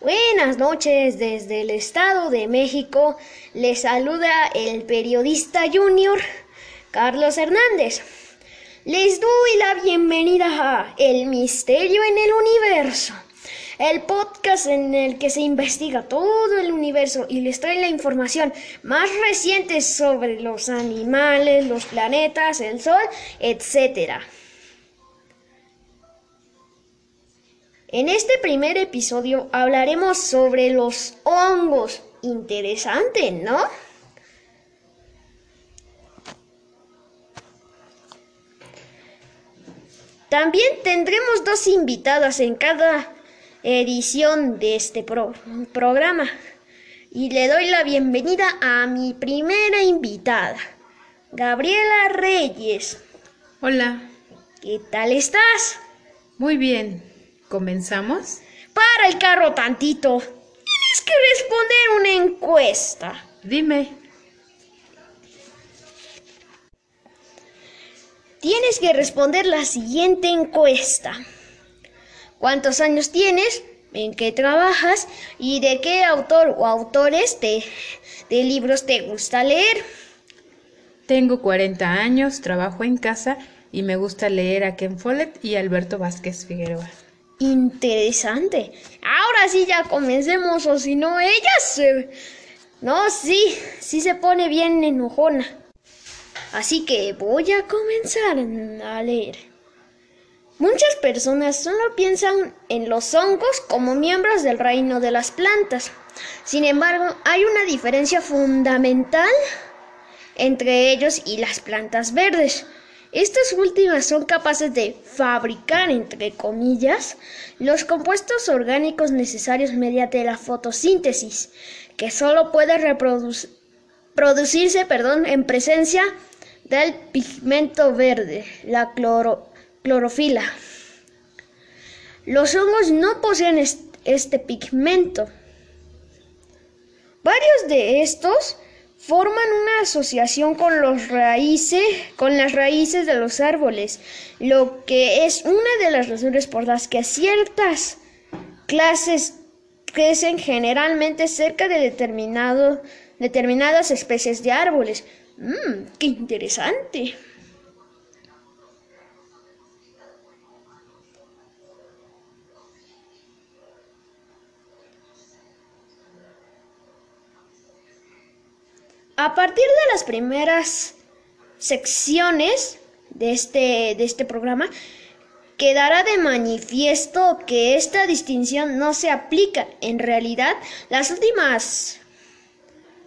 Buenas noches desde el Estado de México. Les saluda el periodista junior Carlos Hernández. Les doy la bienvenida a El Misterio en el Universo, el podcast en el que se investiga todo el universo y les trae la información más reciente sobre los animales, los planetas, el Sol, etc. En este primer episodio hablaremos sobre los hongos. Interesante, ¿no? También tendremos dos invitadas en cada edición de este programa. Y le doy la bienvenida a mi primera invitada, Gabriela Reyes. Hola. ¿Qué tal estás? Muy bien. ¿Comenzamos? Para el carro tantito. Tienes que responder una encuesta. Dime. Tienes que responder la siguiente encuesta. ¿Cuántos años tienes? ¿En qué trabajas? ¿Y de qué autor o autores de, de libros te gusta leer? Tengo 40 años, trabajo en casa y me gusta leer a Ken Follett y Alberto Vázquez Figueroa. Interesante. Ahora sí ya comencemos o si no ella se... No, sí, sí se pone bien enojona. Así que voy a comenzar a leer. Muchas personas solo piensan en los hongos como miembros del reino de las plantas. Sin embargo, hay una diferencia fundamental entre ellos y las plantas verdes. Estas últimas son capaces de fabricar, entre comillas, los compuestos orgánicos necesarios mediante la fotosíntesis, que solo puede producirse perdón, en presencia del pigmento verde, la clorofila. Los hongos no poseen este pigmento. Varios de estos forman una asociación con los raíces, con las raíces de los árboles, lo que es una de las razones por las que ciertas clases crecen generalmente cerca de determinado, determinadas especies de árboles. Mmm, qué interesante. A partir de las primeras secciones de este, de este programa, quedará de manifiesto que esta distinción no se aplica. En realidad, las últimas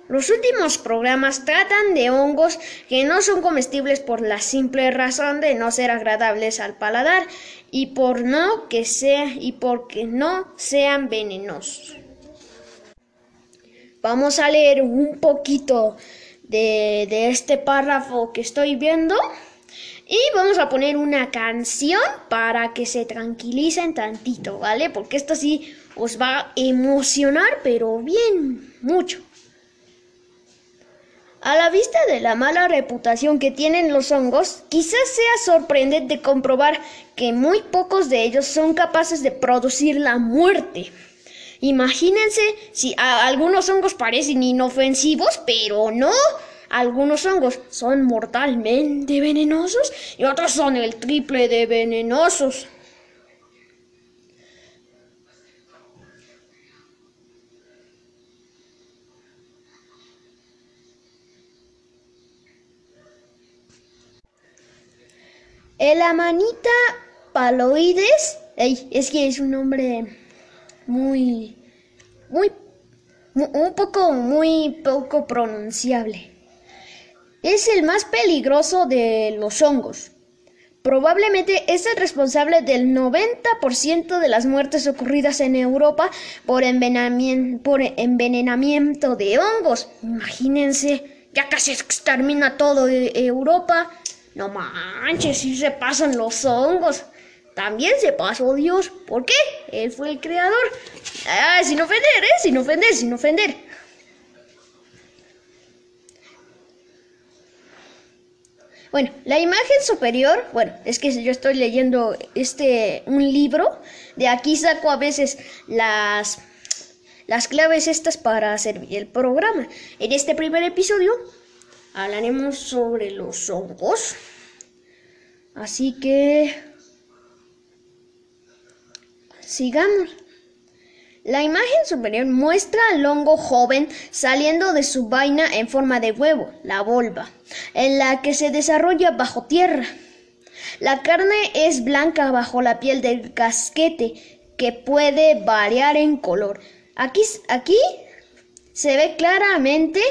los últimos programas tratan de hongos que no son comestibles por la simple razón de no ser agradables al paladar y por no que sea y porque no sean venenosos. Vamos a leer un poquito de, este párrafo que estoy viendo. Y vamos a poner una canción para que se tranquilicen tantito, ¿vale? Porque esto sí os va a emocionar, pero bien, mucho. A la vista de la mala reputación que tienen los hongos, quizás sea sorprendente comprobar que muy pocos de ellos son capaces de producir la muerte. Imagínense si algunos hongos parecen inofensivos, pero no. Algunos hongos son mortalmente venenosos y otros son el triple de venenosos. El amanita paloides, es que es un nombre muy, muy, un poco, muy poco pronunciable. Es el más peligroso de los hongos. Probablemente es el responsable del 90% de las muertes ocurridas en Europa por envenenamiento, por envenenamiento de hongos. Imagínense, ya casi extermina todo Europa. No manches, si se pasan los hongos. También se pasó Dios. ¿Por qué? Él fue el creador. Ah, sin ofender, ¿eh? Sin ofender, sin ofender. Bueno, la imagen superior, bueno, es que yo estoy leyendo este un libro, de aquí saco a veces las las claves estas para servir el programa. En este primer episodio hablaremos sobre los hongos. Así que sigamos. La imagen superior muestra al hongo joven saliendo de su vaina en forma de huevo, la volva, en la que se desarrolla bajo tierra. La carne es blanca bajo la piel del casquete, que puede variar en color. Aquí, aquí se ve claramente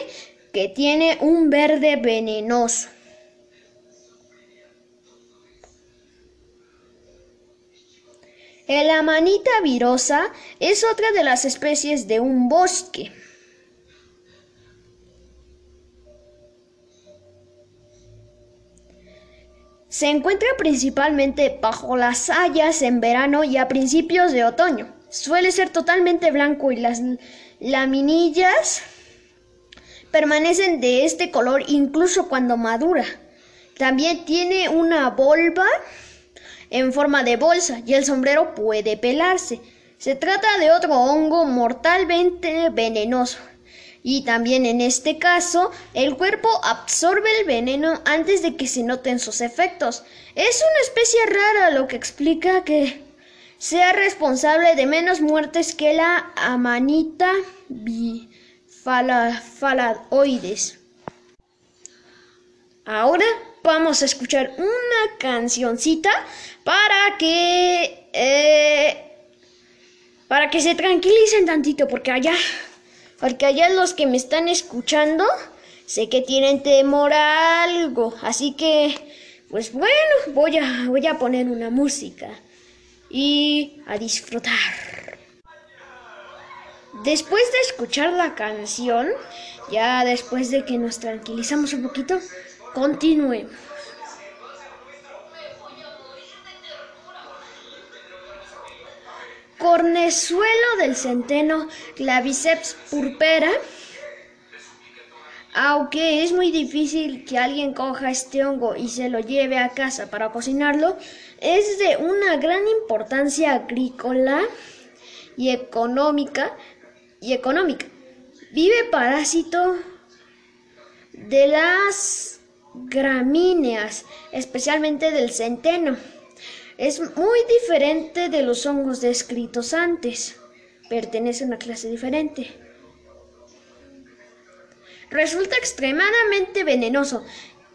que tiene un verde venenoso. El amanita virosa es otra de las especies de un bosque. Se encuentra principalmente bajo las hayas en verano y a principios de otoño. Suele ser totalmente blanco y las laminillas permanecen de este color incluso cuando madura. También tiene una volva en forma de bolsa y el sombrero puede pelarse. Se trata de otro hongo mortalmente venenoso. Y también en este caso, el cuerpo absorbe el veneno antes de que se noten sus efectos. Es una especie rara, lo que explica que sea responsable de menos muertes que la amanita bifalaoides. Ahora vamos a escuchar una cancioncita para que eh, para que se tranquilicen tantito porque allá porque allá los que me están escuchando sé que tienen temor a algo. Así que pues bueno voy a voy a poner una música y a disfrutar. Después de escuchar la canción ya después de que nos tranquilizamos un poquito continuemos cornezuelo del centeno Claviceps purpera. Aunque es muy difícil que alguien coja este hongo y se lo lleve a casa para cocinarlo, es de una gran importancia agrícola y económica y económica. Vive parásito de las gramíneas, especialmente del centeno. Es muy diferente de los hongos descritos antes. Pertenece a una clase diferente. Resulta extremadamente venenoso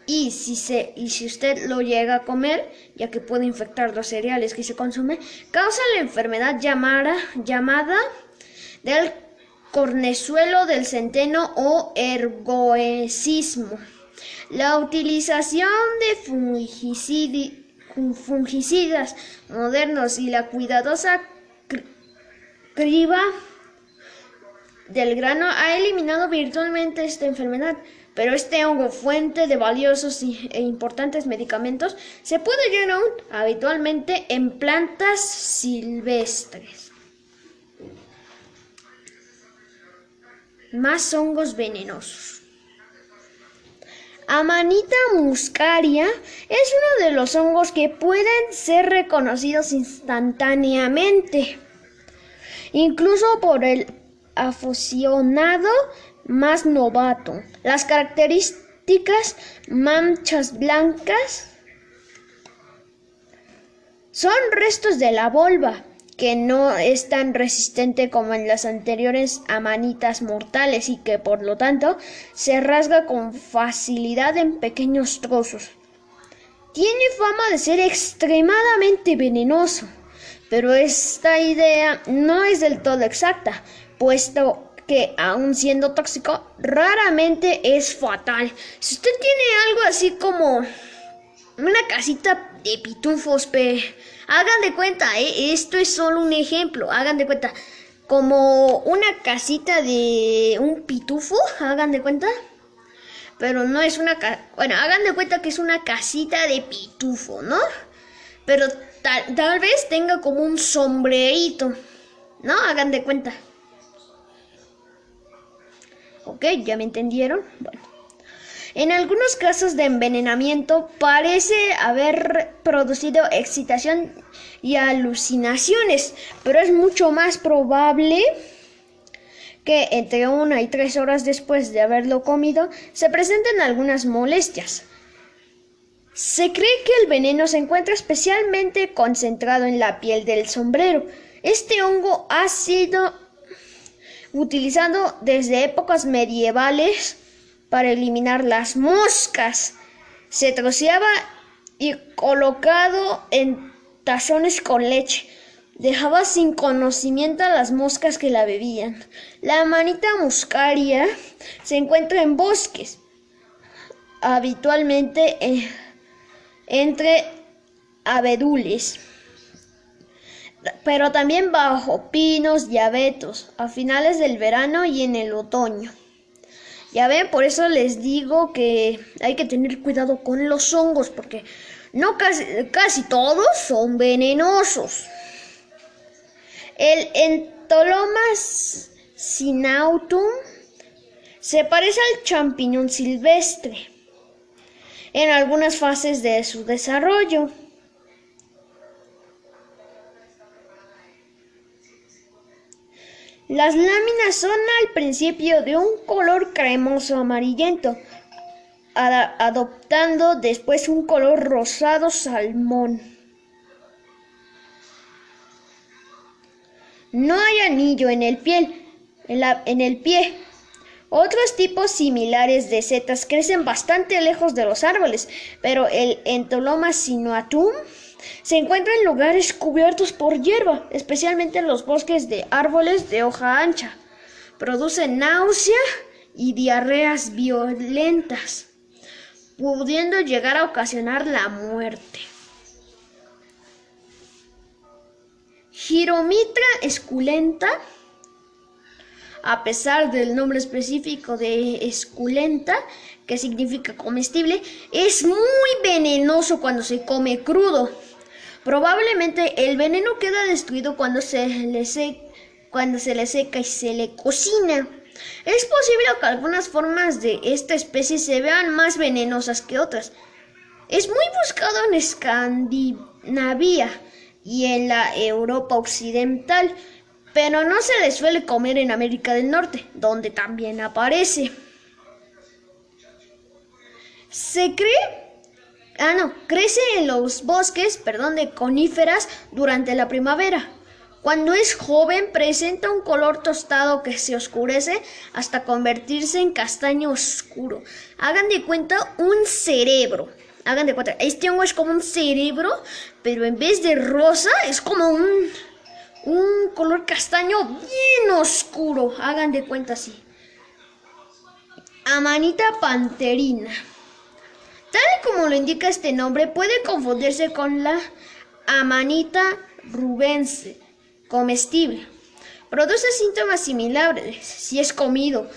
y si, se, y si usted lo llega a comer, ya que puede infectar los cereales que se consume, causa la enfermedad llamada, llamada del cornezuelo del centeno o ergoesismo. La utilización de fungicidas fungicidas modernos y la cuidadosa criba del grano ha eliminado virtualmente esta enfermedad, pero este hongo, fuente de valiosos e importantes medicamentos, se puede llegar aún habitualmente en plantas silvestres. Más hongos venenosos. Amanita muscaria es uno de los hongos que pueden ser reconocidos instantáneamente, incluso por el aficionado más novato. Las características manchas blancas son restos de la volva que no es tan resistente como en las anteriores amanitas mortales y que por lo tanto se rasga con facilidad en pequeños trozos. Tiene fama de ser extremadamente venenoso, pero esta idea no es del todo exacta, puesto que aun siendo tóxico, raramente es fatal. Si usted tiene algo así como una casita de pitufos, pe Hagan de cuenta, ¿eh? esto es solo un ejemplo. Hagan de cuenta, como una casita de un pitufo, hagan de cuenta. Pero no es una bueno, hagan de cuenta que es una casita de pitufo, ¿no? Pero tal, tal vez tenga como un sombrerito, ¿no? Hagan de cuenta. Ok, ¿ya me entendieron? Bueno. En algunos casos de envenenamiento parece haber producido excitación y alucinaciones, pero es mucho más probable que entre una y tres horas después de haberlo comido se presentan algunas molestias. Se cree que el veneno se encuentra especialmente concentrado en la piel del sombrero. Este hongo ha sido utilizado desde épocas medievales para eliminar las moscas. Se troceaba y colocado en tazones con leche. Dejaba sin conocimiento a las moscas que la bebían. La manita muscaria se encuentra en bosques, habitualmente entre abedules, pero también bajo pinos y abetos a finales del verano y en el otoño. Ya ven, por eso les digo que hay que tener cuidado con los hongos, porque no casi, casi todos son venenosos. El Entolomas sinautum se parece al champiñón silvestre en algunas fases de su desarrollo. Las láminas son al principio de un color cremoso amarillento, adoptando después un color rosado salmón. No hay anillo en el, piel, en, en el pie. Otros tipos similares de setas crecen bastante lejos de los árboles, pero el Entoloma sinuatum se encuentra en lugares cubiertos por hierba, especialmente en los bosques de árboles de hoja ancha. Produce náusea y diarreas violentas, pudiendo llegar a ocasionar la muerte. Giromitra esculenta, a pesar del nombre específico de esculenta, que significa comestible, es muy venenoso cuando se come crudo. Probablemente el veneno queda destruido cuando se le, cuando se le seca y se le cocina. Es posible que algunas formas de esta especie se vean más venenosas que otras. Es muy buscado en Escandinavia y en la Europa occidental, pero no se le suele comer en América del Norte, donde también aparece. Se cree Ah, no, crece en los bosques, perdón, de coníferas durante la primavera. Cuando es joven presenta un color tostado que se oscurece hasta convertirse en castaño oscuro. Hagan de cuenta un cerebro. Hagan de cuenta, este hongo es como un cerebro, pero en vez de rosa es como un, un color castaño bien oscuro. Hagan de cuenta así. Amanita panterina. Tal como lo indica este nombre, puede confundirse con la amanita rubense, comestible. Produce síntomas similares si es comido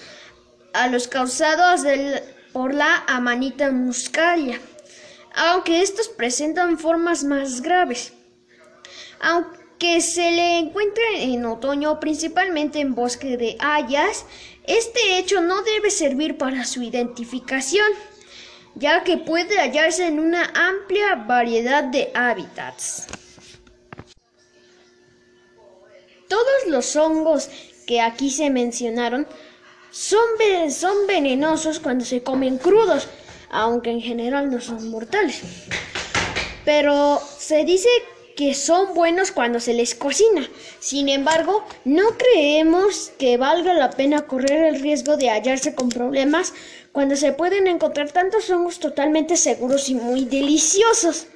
a los causados por la amanita muscaria, aunque estos presentan formas más graves. Aunque se le encuentra en otoño principalmente en bosque de hayas, este hecho no debe servir para su identificación ya que puede hallarse en una amplia variedad de hábitats. Todos los hongos que aquí se mencionaron son, son venenosos cuando se comen crudos, aunque en general no son mortales. Pero se dice que son buenos cuando se les cocina. Sin embargo, no creemos que valga la pena correr el riesgo de hallarse con problemas cuando se pueden encontrar tantos hongos totalmente seguros y muy deliciosos.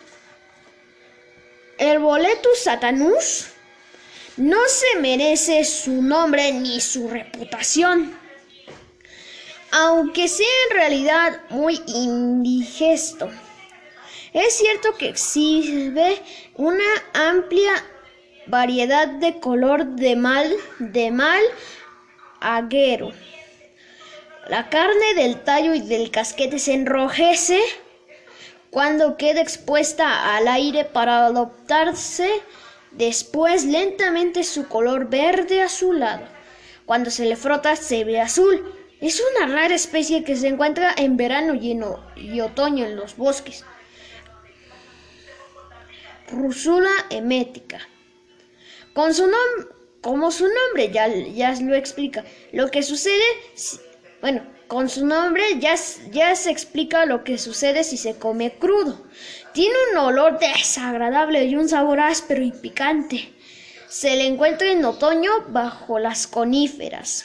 El Boletus satanus no se merece su nombre ni su reputación, aunque sea en realidad muy indigesto. Es cierto que exhibe una amplia variedad de color de mal, de mal aguero. La carne del tallo y del casquete se enrojece cuando queda expuesta al aire para adoptarse después lentamente su color verde azulado. Cuando se le frota se ve azul. Es una rara especie que se encuentra en verano y, y otoño en los bosques. Rusula emética. Con su, como su nombre ya, ya lo explica. Lo que sucede, bueno, con su nombre ya, ya se explica lo que sucede si se come crudo. Tiene un olor desagradable y un sabor áspero y picante. Se le encuentra en otoño bajo las coníferas.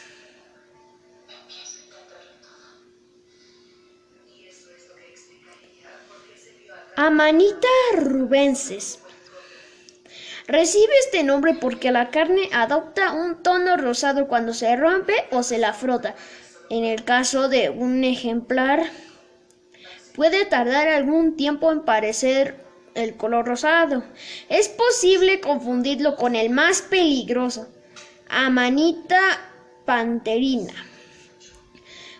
Amanita rubensis. Recibe este nombre porque la carne adopta un tono rosado cuando se rompe o se la frota. En el caso de un ejemplar, puede tardar algún tiempo en parecer el color rosado. Es posible confundirlo con el más peligroso, Amanita panterina.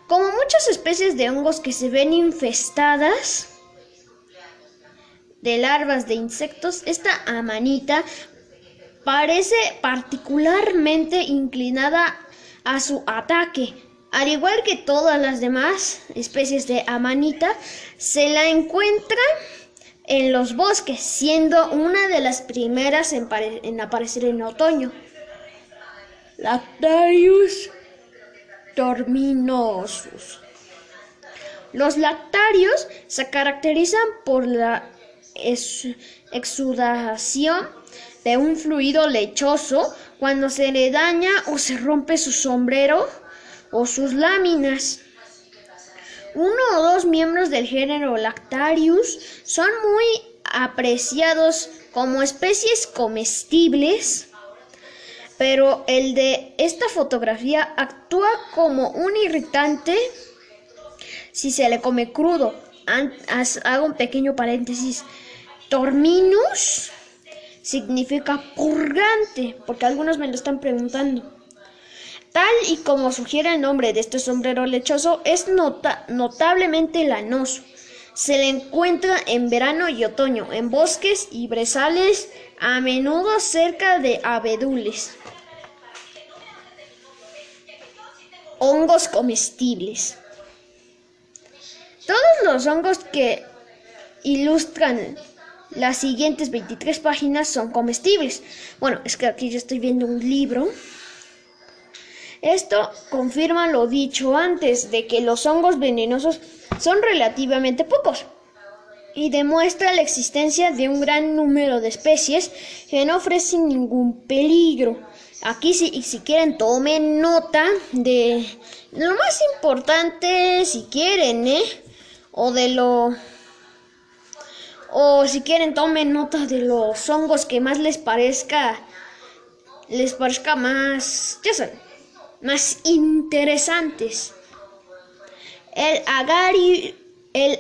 Como muchas especies de hongos que se ven infestadas, de larvas de insectos, esta amanita parece particularmente inclinada a su ataque. Al igual que todas las demás especies de amanita, se la encuentra en los bosques, siendo una de las primeras en, aparecer en otoño. Lactarius dorminosus. Los lactarios se caracterizan por la exudación de un fluido lechoso cuando se le daña o se rompe su sombrero o sus láminas. Uno o dos miembros del género Lactarius son muy apreciados como especies comestibles, pero el de esta fotografía actúa como un irritante si se le come crudo. Hago un pequeño paréntesis. Torminus significa purgante, porque algunos me lo están preguntando. Tal y como sugiere el nombre de este sombrero lechoso, es notablemente lanoso. Se le encuentra en verano y otoño, en bosques y brezales, a menudo cerca de abedules. Hongos comestibles. Todos los hongos que ilustran las siguientes 23 páginas son comestibles. Bueno, es que aquí yo estoy viendo un libro. Esto confirma lo dicho antes de que los hongos venenosos son relativamente pocos y demuestra la existencia de un gran número de especies que no ofrecen ningún peligro. Aquí si, si quieren tomen nota de lo más importante, si quieren, ¿eh? O de lo o si quieren tomen nota de los hongos que más les parezca les parezca más ya saben más interesantes. El el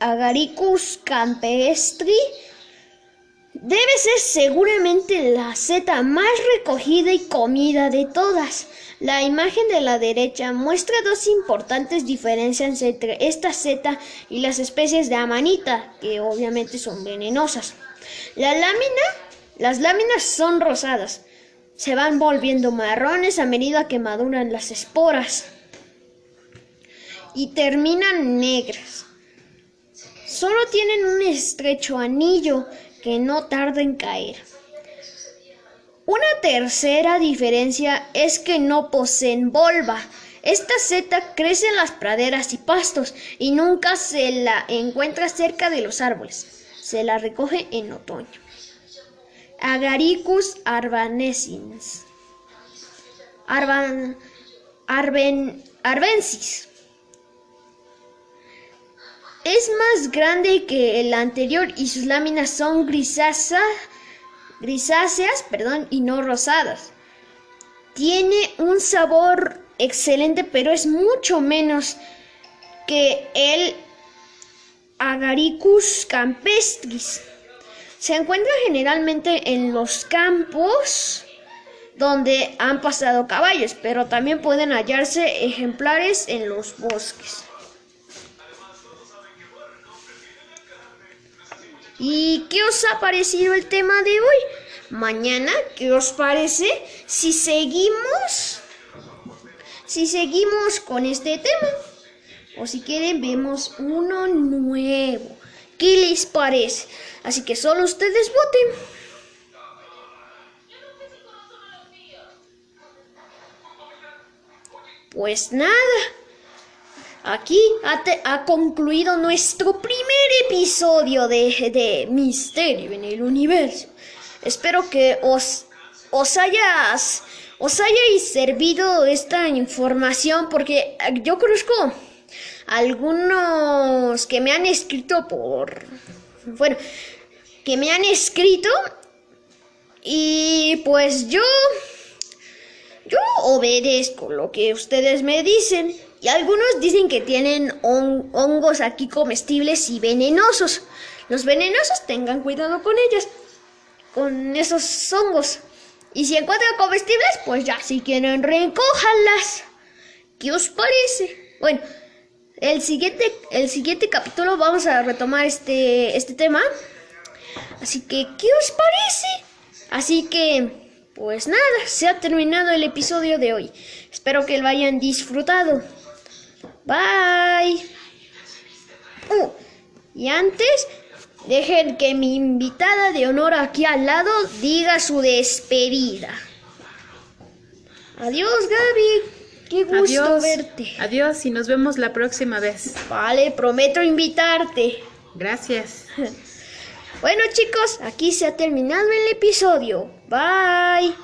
agaricus campestri debe ser seguramente la seta más recogida y comida de todas. La imagen de la derecha muestra dos importantes diferencias entre esta seta y las especies de amanita, que obviamente son venenosas. La lámina, las láminas son rosadas, se van volviendo marrones a medida que maduran las esporas y terminan negras. Solo tienen un estrecho anillo que no tarda en caer. Una tercera diferencia es que no poseen volva. Esta seta crece en las praderas y pastos y nunca se la encuentra cerca de los árboles. Se la recoge en otoño. Agaricus arbanensis. Arban, arbensis. Es más grande que el anterior y sus láminas son grisáceas grisáceas, perdón, y no rosadas. Tiene un sabor excelente, pero es mucho menos que el Agaricus campestris. Se encuentra generalmente en los campos donde han pasado caballos, pero también pueden hallarse ejemplares en los bosques. ¿Y qué os ha parecido el tema de hoy? Mañana, ¿qué os parece si seguimos? Si seguimos con este tema. O si quieren, vemos uno nuevo. ¿Qué les parece? Así que solo ustedes voten. Pues nada. Aquí ha, concluido nuestro primer episodio de, de Misterio en el Universo. Espero que os, os hayas os hayáis servido esta información porque eh, yo conozco algunos que me han escrito por bueno que me han escrito y pues yo yo obedezco lo que ustedes me dicen. Y algunos dicen que tienen hon- hongos aquí comestibles y venenosos. Los venenosos tengan cuidado con ellos. Con esos hongos. Y si encuentran comestibles, pues ya, si quieren, recójanlas. ¿Qué os parece? Bueno, el siguiente, el siguiente capítulo vamos a retomar este, este tema. Así que, ¿qué os parece? Así que, pues nada, se ha terminado el episodio de hoy. Espero que lo hayan disfrutado. Bye. Uh, y antes, dejen que mi invitada de honor aquí al lado diga su despedida. Adiós, Gaby. Qué gusto Adiós. verte. Adiós y nos vemos la próxima vez. Vale, prometo invitarte. Gracias. Bueno chicos, aquí se ha terminado el episodio. Bye.